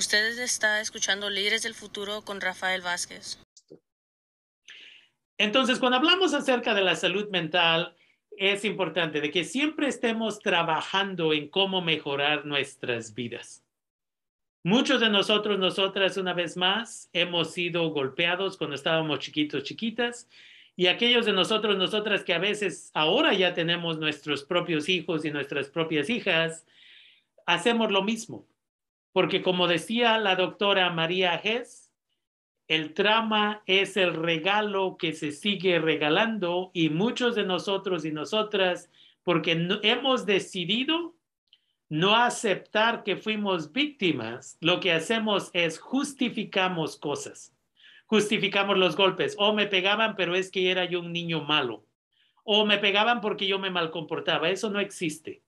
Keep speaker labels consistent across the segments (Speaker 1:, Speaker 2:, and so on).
Speaker 1: Usted está escuchando Líderes del Futuro con Rafael Vázquez.
Speaker 2: Entonces, cuando hablamos acerca de la salud mental, es importante de que siempre estemos trabajando en cómo mejorar nuestras vidas. Muchos de nosotros, nosotras, una vez más, hemos sido golpeados cuando estábamos chiquitos, chiquitas, y aquellos de nosotros, nosotras que a veces ahora ya tenemos nuestros propios hijos y nuestras propias hijas, hacemos lo mismo. Porque como decía la doctora María Hess, el trama es el regalo que se sigue regalando y muchos de nosotros y nosotras, porque hemos decidido no aceptar que fuimos víctimas, lo que hacemos es justificamos cosas justificamos los golpes. O me pegaban, pero es que era yo un niño malo. O me pegaban porque yo me mal comportaba. Eso no existe.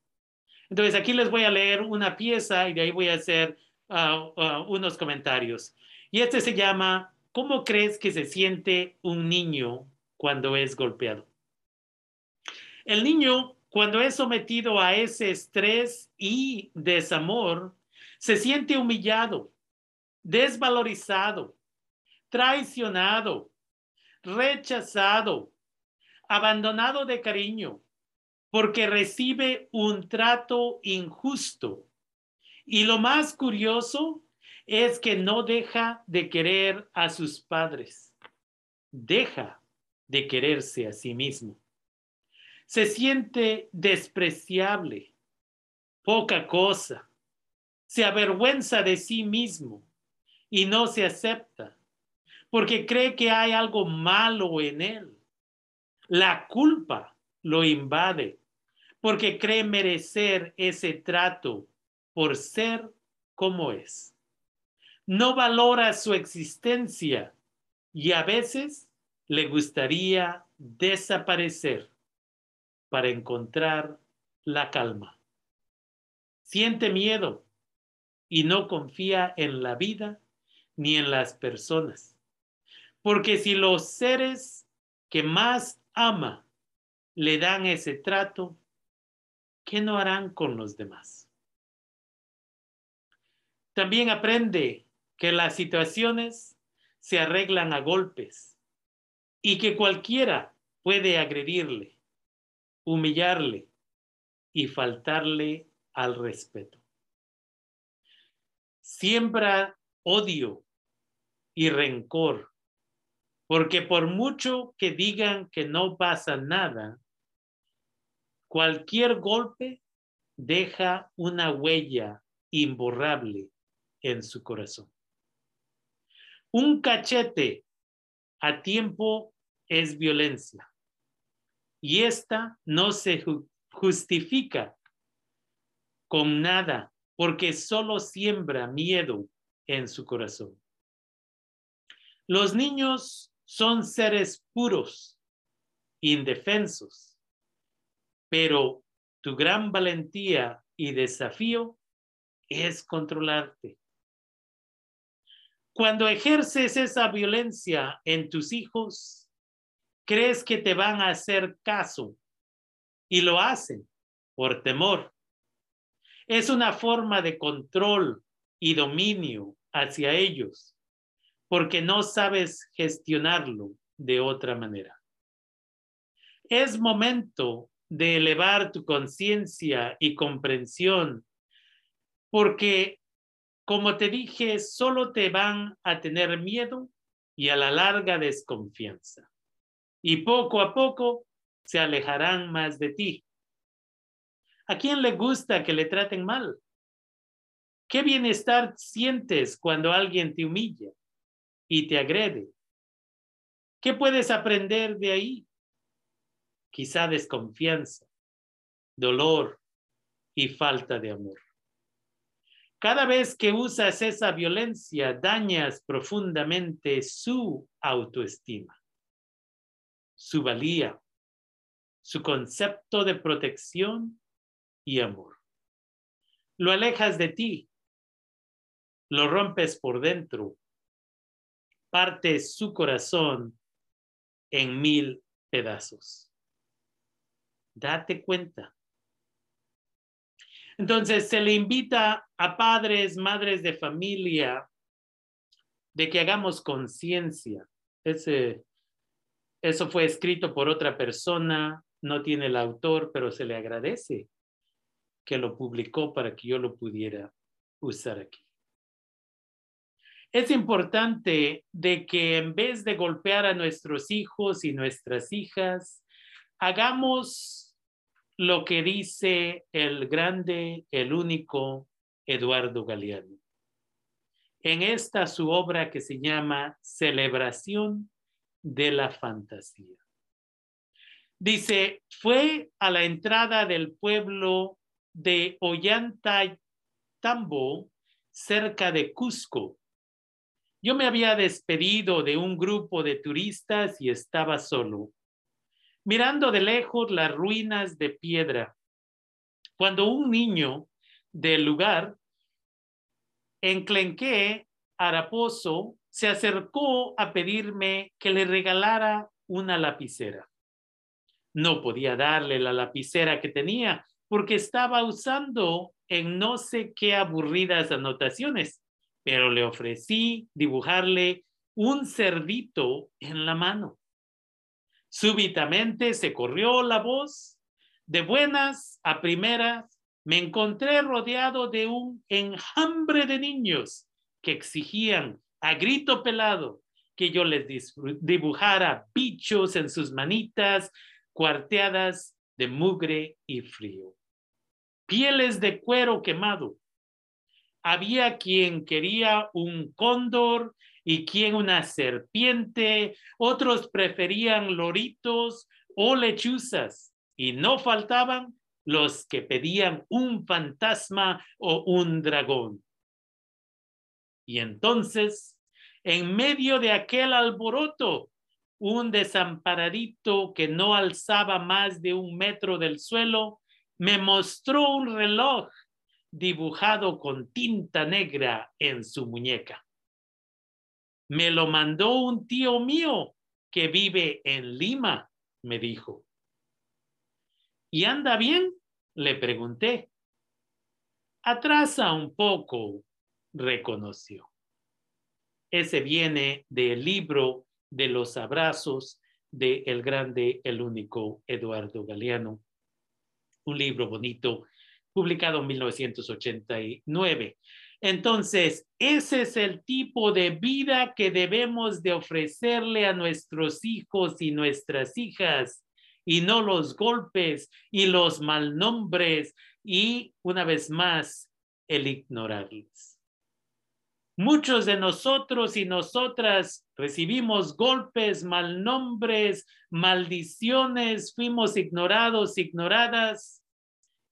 Speaker 2: Entonces aquí les voy a leer una pieza y de ahí voy a hacer ah, ah, unos comentarios. Y este se llama, ¿cómo crees que se siente un niño cuando es golpeado? El niño, cuando es sometido a ese estrés y desamor, se siente humillado, desvalorizado, traicionado, rechazado, abandonado de cariño, porque recibe un trato injusto. Y lo más curioso es que no deja de querer a sus padres, deja de quererse a sí mismo. Se siente despreciable, poca cosa, se avergüenza de sí mismo y no se acepta porque cree que hay algo malo en él. La culpa lo invade porque cree merecer ese trato por ser como es. No valora su existencia y a veces le gustaría desaparecer para encontrar la calma. Siente miedo y no confía en la vida ni en las personas porque si los seres que más ama le dan ese trato, ¿qué no harán con los demás? También aprende que las situaciones se arreglan a golpes y que cualquiera puede agredirle, humillarle y faltarle al respeto. Siembra odio y rencor porque por mucho que digan que no pasa nada, cualquier golpe deja una huella imborrable en su corazón. Un cachete a tiempo es violencia y esta no se justifica con nada porque solo siembra miedo en su corazón. Los niños son seres puros, indefensos, pero tu gran valentía y desafío es controlarte. Cuando ejerces esa violencia en tus hijos, crees que te van a hacer caso y lo hacen por temor. Es una forma de control y dominio hacia ellos porque no sabes gestionarlo de otra manera. Es momento de elevar tu conciencia y comprensión, porque, como te dije, solo te van a tener miedo y a la larga desconfianza. Y poco a poco se alejarán más de ti. ¿A quién le gusta que le traten mal? ¿Qué bienestar sientes cuando alguien te humilla? y te agrede. ¿Qué puedes aprender de ahí? Quizá desconfianza, dolor y falta de amor. Cada vez que usas esa violencia, dañas profundamente su autoestima, su valía, su concepto de protección y amor. Lo alejas de ti, lo rompes por dentro parte su corazón en mil pedazos. Date cuenta. Entonces se le invita a padres, madres de familia, de que hagamos conciencia. Eso fue escrito por otra persona, no tiene el autor, pero se le agradece que lo publicó para que yo lo pudiera usar aquí. Es importante de que en vez de golpear a nuestros hijos y nuestras hijas, hagamos lo que dice el grande, el único Eduardo Galeano. En esta su obra que se llama Celebración de la Fantasía. Dice, fue a la entrada del pueblo de Ollantambo, cerca de Cusco. Yo me había despedido de un grupo de turistas y estaba solo, mirando de lejos las ruinas de piedra, cuando un niño del lugar, enclenqué Araposo, se acercó a pedirme que le regalara una lapicera. No podía darle la lapicera que tenía porque estaba usando en no sé qué aburridas anotaciones, pero le ofrecí dibujarle un cerdito en la mano. Súbitamente se corrió la voz. De buenas a primeras, me encontré rodeado de un enjambre de niños que exigían a grito pelado que yo les dibujara bichos en sus manitas cuarteadas de mugre y frío pieles de cuero quemado. Había quien quería un cóndor y quien una serpiente, otros preferían loritos o lechuzas y no faltaban los que pedían un fantasma o un dragón. Y entonces, en medio de aquel alboroto, un desamparadito que no alzaba más de un metro del suelo, me mostró un reloj dibujado con tinta negra en su muñeca. Me lo mandó un tío mío que vive en Lima, me dijo. ¿Y anda bien? Le pregunté. Atrasa un poco, reconoció. Ese viene del libro de los abrazos de el grande, el único Eduardo Galeano un libro bonito publicado en 1989. Entonces, ese es el tipo de vida que debemos de ofrecerle a nuestros hijos y nuestras hijas y no los golpes y los malnombres y, una vez más, el ignorarles. Muchos de nosotros y nosotras recibimos golpes, malnombres, maldiciones, fuimos ignorados, ignoradas.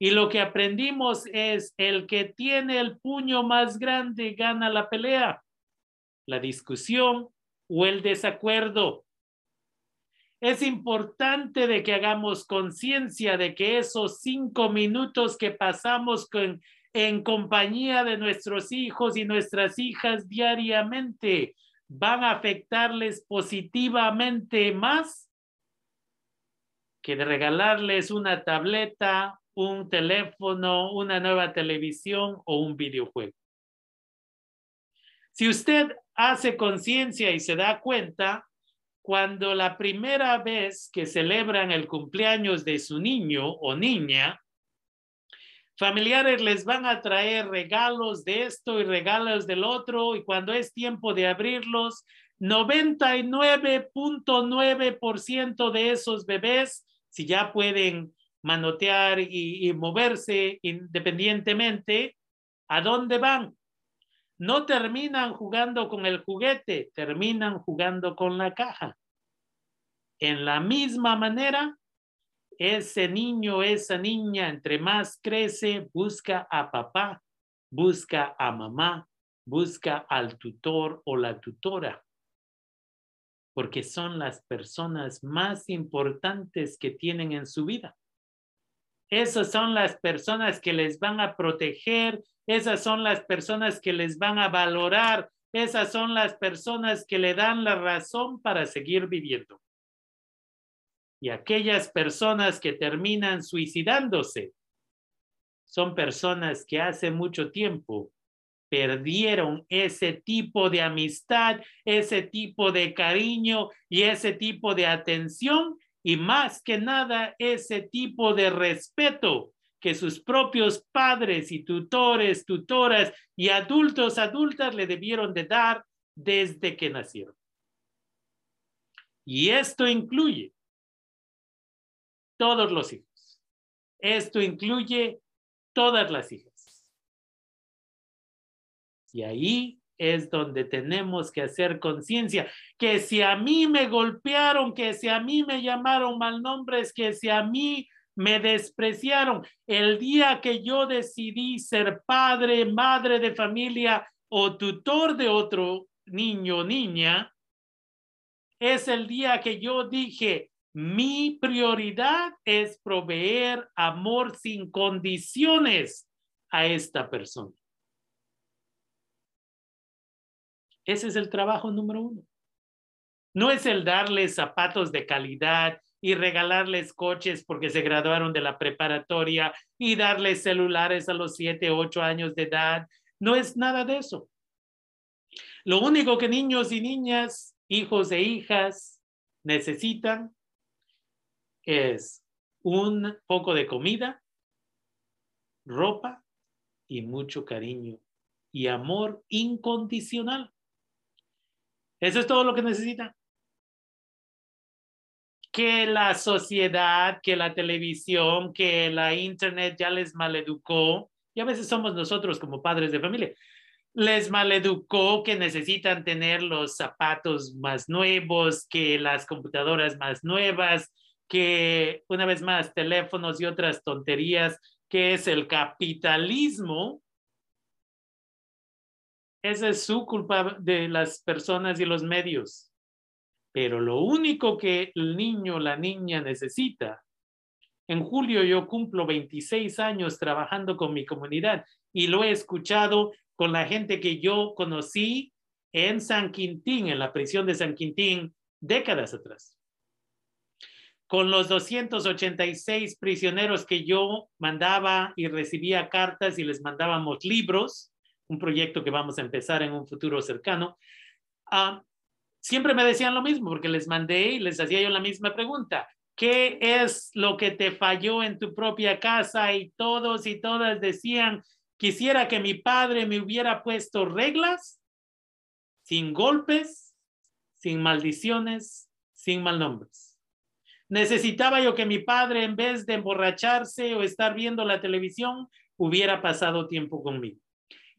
Speaker 2: Y lo que aprendimos es el que tiene el puño más grande gana la pelea, la discusión o el desacuerdo. Es importante de que hagamos conciencia de que esos cinco minutos que pasamos en compañía de nuestros hijos y nuestras hijas diariamente van a afectarles positivamente más que de regalarles una tableta, un teléfono, una nueva televisión o un videojuego. Si usted hace conciencia y se da cuenta, cuando la primera vez que celebran el cumpleaños de su niño o niña, familiares les van a traer regalos de esto y regalos del otro y cuando es tiempo de abrirlos, 99.9% de esos bebés, si ya pueden manotear y, moverse independientemente, ¿a dónde van? No terminan jugando con el juguete, terminan jugando con la caja. En la misma manera, ese niño, esa niña, entre más crece, busca a papá, busca a mamá, busca al tutor o la tutora, porque son las personas más importantes que tienen en su vida. Esas son las personas que les van a proteger, esas son las personas que les van a valorar, esas son las personas que le dan la razón para seguir viviendo. Y aquellas personas que terminan suicidándose son personas que hace mucho tiempo perdieron ese tipo de amistad, ese tipo de cariño y ese tipo de atención y más que nada ese tipo de respeto que sus propios padres y tutores, tutoras y adultos, adultas le debieron de dar desde que nacieron. Y esto incluye todos los hijos. Esto incluye todas las hijas. Y ahí es donde tenemos que hacer conciencia, que si a mí me golpearon, que si a mí me llamaron mal nombres, que si a mí me despreciaron, el día que yo decidí ser padre, madre de familia o tutor de otro niño o niña, es el día que yo dije, mi prioridad es proveer amor sin condiciones a esta persona. Ese es el trabajo número uno. No es el darles zapatos de calidad y regalarles coches porque se graduaron de la preparatoria y darles celulares a los siete, ocho años de edad. No es nada de eso. Lo único que niños y niñas, hijos e hijas necesitan es un poco de comida, ropa y mucho cariño y amor incondicional. Eso es todo lo que necesitan. Que la sociedad, que la televisión, que la internet ya les maleducó, y a veces somos nosotros como padres de familia, les maleducó que necesitan tener los zapatos más nuevos, que las computadoras más nuevas, que una vez más teléfonos y otras tonterías, que es el capitalismo, esa es su culpa de las personas y los medios. Pero lo único que el niño, la niña necesita, en julio yo cumplo 26 años trabajando con mi comunidad y lo he escuchado con la gente que yo conocí en San Quintín, en la prisión de San Quintín, décadas atrás. Con los 286 prisioneros que yo mandaba y recibía cartas y les mandábamos libros, un proyecto que vamos a empezar en un futuro cercano, ah, siempre me decían lo mismo porque les mandé y les hacía yo la misma pregunta. ¿Qué es lo que te falló en tu propia casa? Y todos y todas decían, quisiera que mi padre me hubiera puesto reglas sin golpes, sin maldiciones, sin malnombres. Necesitaba yo que mi padre, en vez de emborracharse o estar viendo la televisión, hubiera pasado tiempo conmigo.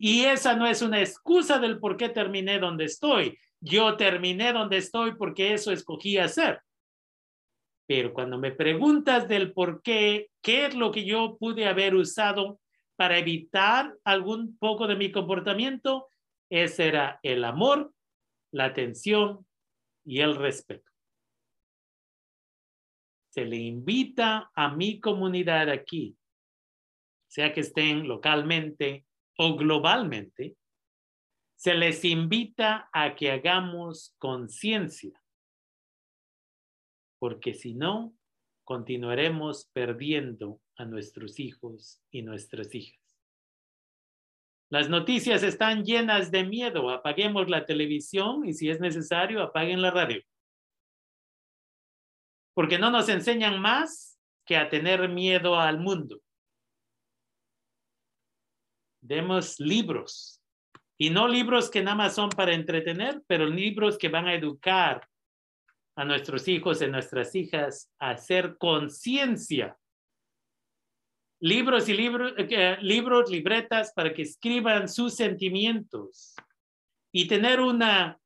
Speaker 2: Y esa no es una excusa del por qué terminé donde estoy. Yo terminé donde estoy porque eso escogí hacer. Pero cuando me preguntas del por qué, qué es lo que yo pude haber usado para evitar algún poco de mi comportamiento, ese era el amor, la atención y el respeto. Se le invita a mi comunidad aquí, sea que estén localmente o globalmente, se les invita a que hagamos conciencia, porque si no, continuaremos perdiendo a nuestros hijos y nuestras hijas. Las noticias están llenas de miedo. Apaguemos la televisión y si es necesario, apaguen la radio. Porque no nos enseñan más que a tener miedo al mundo demos libros. Y no libros que nada más son para entretener, pero libros que van a educar a nuestros hijos y nuestras hijas a hacer conciencia. Libros y libros, eh, libros, libretas para que escriban sus sentimientos y tener una,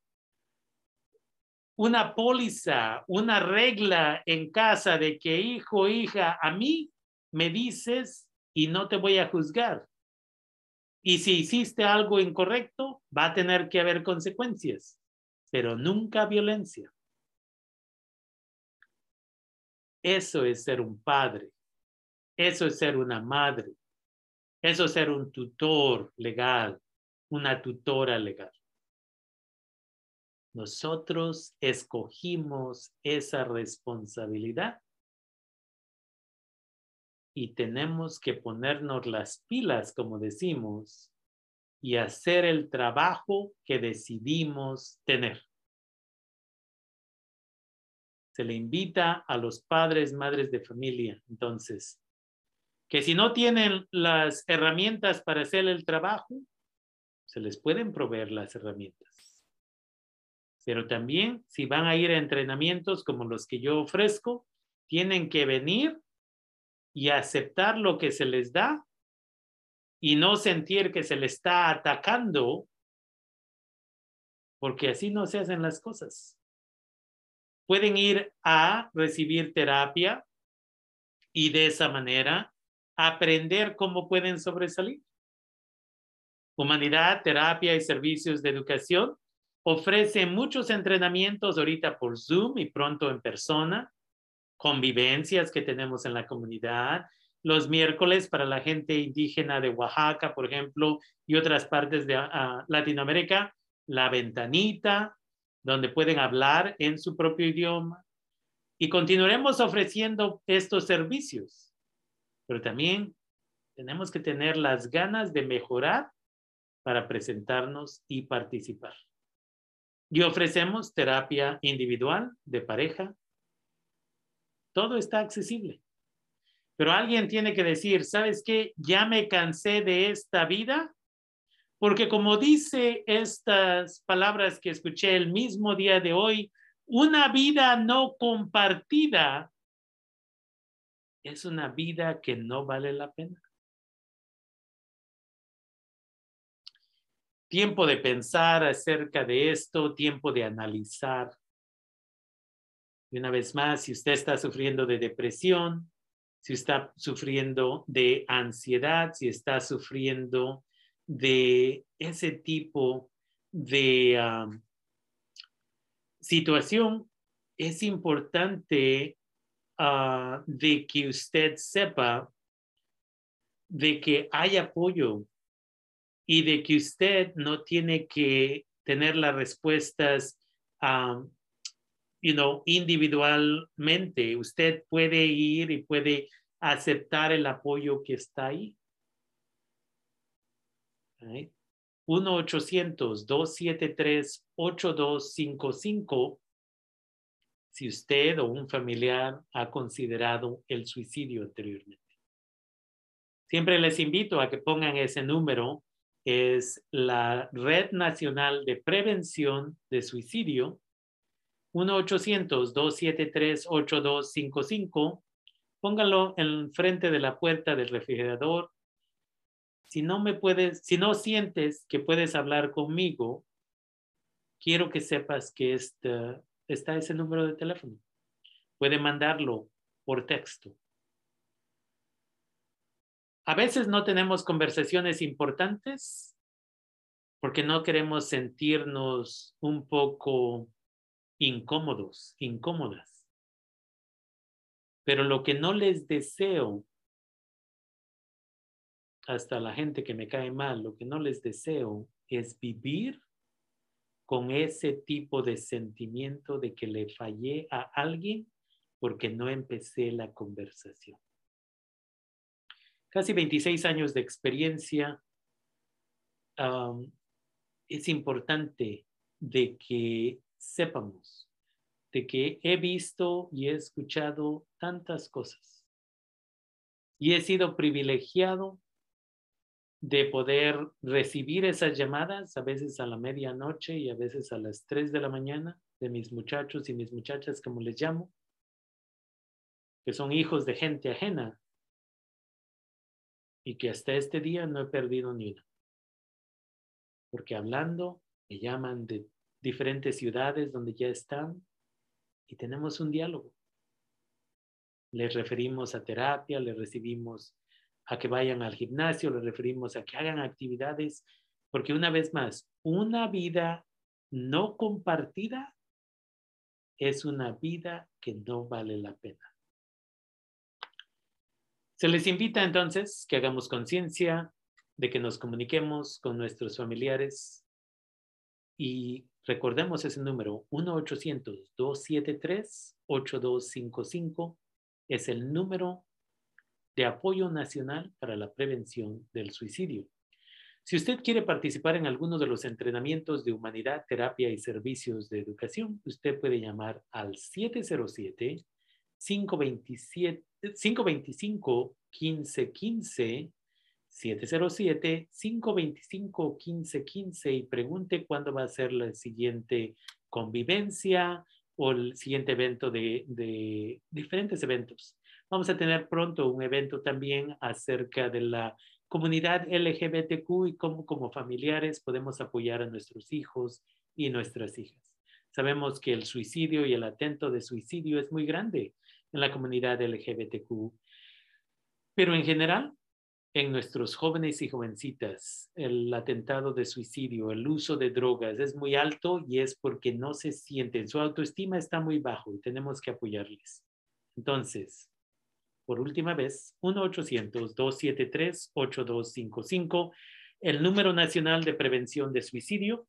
Speaker 2: una póliza, una regla en casa de que hijo, hija, a mí me dices y no te voy a juzgar. Y si hiciste algo incorrecto, va a tener que haber consecuencias, pero nunca violencia. Eso es ser un padre. Eso es ser una madre. Eso es ser un tutor legal, una tutora legal. Nosotros escogimos esa responsabilidad y tenemos que ponernos las pilas, como decimos, y hacer el trabajo que decidimos tener. Se le invita a los padres, madres de familia, entonces, que si no tienen las herramientas para hacer el trabajo, se les pueden proveer las herramientas. Pero también, si van a ir a entrenamientos como los que yo ofrezco, tienen que venir y aceptar lo que se les da y no sentir que se les está atacando, porque así no se hacen las cosas. Pueden ir a recibir terapia y de esa manera aprender cómo pueden sobresalir. Humanidad, Terapia y Servicios de Educación ofrece muchos entrenamientos ahorita por Zoom y pronto en persona, convivencias que tenemos en la comunidad, los miércoles para la gente indígena de Oaxaca, por ejemplo, y otras partes de ah, Latinoamérica, la ventanita, donde pueden hablar en su propio idioma. Y continuaremos ofreciendo estos servicios, pero también tenemos que tener las ganas de mejorar para presentarnos y participar. Y ofrecemos terapia individual, de pareja. Todo está accesible. Pero alguien tiene que decir, ¿sabes qué? Ya me cansé de esta vida. Porque como dice estas palabras que escuché el mismo día de hoy, una vida no compartida es una vida que no vale la pena. tiempo de pensar acerca de esto, tiempo de analizar. Y una vez más, si usted está sufriendo de depresión, si está sufriendo de ansiedad, si está sufriendo de ese tipo de um, situación, es importante uh, de que usted sepa de que hay apoyo y de que usted no tiene que tener las respuestas, um, you know, individualmente. Usted puede ir y puede aceptar el apoyo que está ahí. 1-800-273-8255 si usted o un familiar ha considerado el suicidio anteriormente. Siempre les invito a que pongan ese número es la Red Nacional de Prevención de Suicidio, 1-800-273-8255. Póngalo en frente de la puerta del refrigerador. Si no me puedes, si no sientes que puedes hablar conmigo, quiero que sepas que está, está ese número de teléfono. Puede mandarlo por texto. A veces no tenemos conversaciones importantes porque no queremos sentirnos un poco incómodos, incómodas. Pero lo que no les deseo, hasta la gente que me cae mal, lo que no les deseo es vivir con ese tipo de sentimiento de que le fallé a alguien porque no empecé la conversación casi 26 años de experiencia, es importante de que sepamos de que he visto y he escuchado tantas cosas y he sido privilegiado de poder recibir esas llamadas, a veces a la medianoche y a veces a las 3 de la mañana, de mis muchachos y mis muchachas, como les llamo, que son hijos de gente ajena, y que hasta este día no he perdido ni una. Porque hablando, me llaman de diferentes ciudades donde ya están y tenemos un diálogo. Les referimos a terapia, les recibimos a que vayan al gimnasio, les referimos a que hagan actividades, porque una vez más, una vida no compartida es una vida que no vale la pena. Se les invita entonces que hagamos conciencia de que nos comuniquemos con nuestros familiares y recordemos ese número 1-800-273-8255 es el número de apoyo nacional para la prevención del suicidio. Si usted quiere participar en alguno de los entrenamientos de humanidad, terapia y servicios de educación, usted puede llamar al 707 525 1515 707-525-1515 y pregunte cuándo va a ser la siguiente convivencia o el siguiente evento de, de, diferentes eventos. Vamos a tener pronto un evento también acerca de la comunidad LGBTQ y cómo como familiares podemos apoyar a nuestros hijos y nuestras hijas. Sabemos que el suicidio y el atento de suicidio es muy grande en la comunidad LGBTQ, pero en general en nuestros jóvenes y jovencitas, el atentado de suicidio, el uso de drogas es muy alto y es porque no se sienten, su autoestima está muy bajo y tenemos que apoyarles. Entonces, por última vez, 1-800-273-8255, el número nacional de prevención de suicidio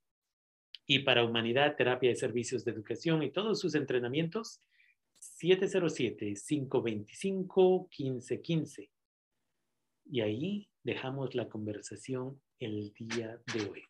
Speaker 2: y para humanidad, terapia y servicios de educación y todos sus entrenamientos, 707-525-1515. Y ahí dejamos la conversación el día de hoy.